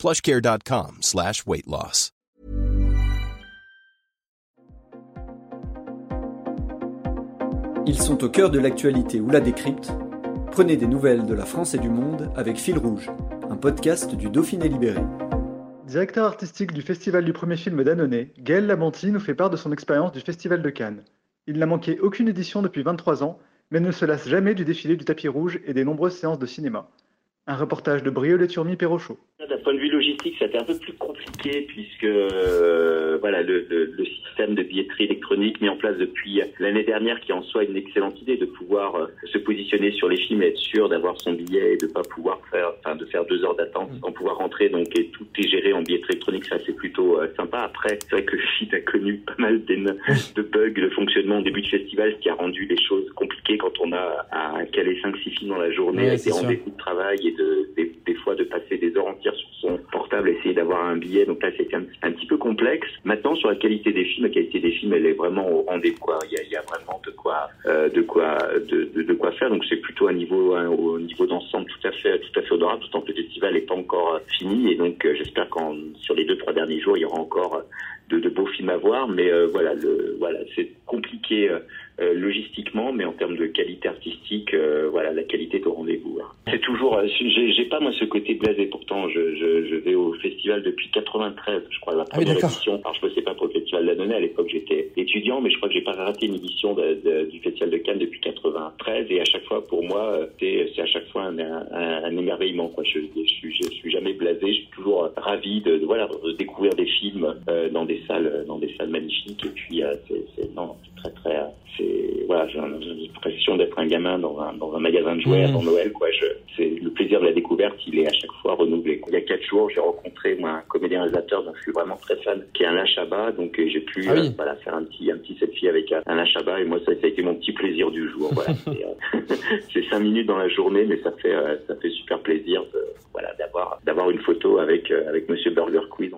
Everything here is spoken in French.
plushcare.com slash weight loss. Ils sont au cœur de l'actualité ou la décrypte. Prenez des nouvelles de la France et du monde avec Fil Rouge, un podcast du Dauphiné Libéré. Directeur artistique du Festival du premier film d'Annonay, Gaël Labanti nous fait part de son expérience du Festival de Cannes. Il n'a manqué aucune édition depuis 23 ans, mais ne se lasse jamais du défilé du tapis rouge et des nombreuses séances de cinéma. Un reportage de Briolet Turmi Perrochot. D'un point de vue logistique, c'était un peu plus compliqué puisque euh, voilà le, le, le, système de billetterie électronique mis en place depuis l'année dernière, qui en soit une excellente idée de pouvoir euh, se positionner sur les films et être sûr d'avoir son billet et de pas pouvoir faire, enfin de faire deux heures d'attente sans pouvoir rentrer. Donc et tout est géré en billetterie électronique, ça c'est plutôt euh, sympa. Après, c'est vrai que le site a connu pas mal de, bugs de fonctionnement au début du festival, ce qui a rendu les choses compliquées quand on a à caler cinq six films dans la journée, Ouais, avec des rendez-vous de travail et de, fois de passer des heures entières sur son portable, essayer d'avoir un billet. Donc là, c'était un, petit peu complexe. Maintenant, sur la qualité des films, la qualité des films, elle est vraiment au rendez-vous. Il il y a vraiment de quoi, euh, de quoi, de, quoi faire. Donc c'est plutôt un niveau, au niveau d'ensemble tout à fait, tout à fait honorable. En que le festival n'est pas encore euh, fini. Et donc euh, j'espère qu'en sur les deux trois derniers jours, il y aura encore de, beaux films à voir. Mais voilà, le, voilà, c'est compliqué. euh, euh, logistiquement, mais en termes de qualité artistique, euh, voilà, la qualité est au rendez-vous. hein. C'est toujours, euh, j'ai j'ai pas moi ce côté blasé. Pourtant, je, je, je vais au festival depuis 93, je crois, la Ah oui, première d'accord. édition. Alors je bossais pas pour le festival d'Annonay à l'époque, j'étais étudiant, mais je crois que j'ai pas raté une édition de- de- du festival de Cannes depuis 93. Et à chaque fois, pour moi, euh, c'est c'est à chaque fois un, un, un émerveillement. Quoi. Je, je suis, je suis jamais blasé. Je suis toujours ravi de, de, voilà de découvrir des films euh, dans des salles, dans des salles magnifiques. Et puis euh, c'est c'est- non, c'est très voilà, j'ai l'impression d'être un gamin dans un dans un magasin de jouets Mhm. avant Noël. Quoi. Je, c'est le plaisir de la découverte, il est à chaque fois renouvelé. quoi. Il y a quatre jours, j'ai rencontré moi un comédien réalisateur dont je suis vraiment très fan, qui est Alain Chabat. Donc euh, j'ai pu Ah oui. euh, voilà faire un petit un petit selfie avec euh, Alain Chabat. Et moi, ça, ça a été mon petit plaisir du jour. Voilà, c'est euh, c'est cinq minutes dans la journée, mais ça fait euh, ça fait super plaisir de, voilà d'avoir d'avoir une photo avec euh, avec Monsieur Burger Quiz.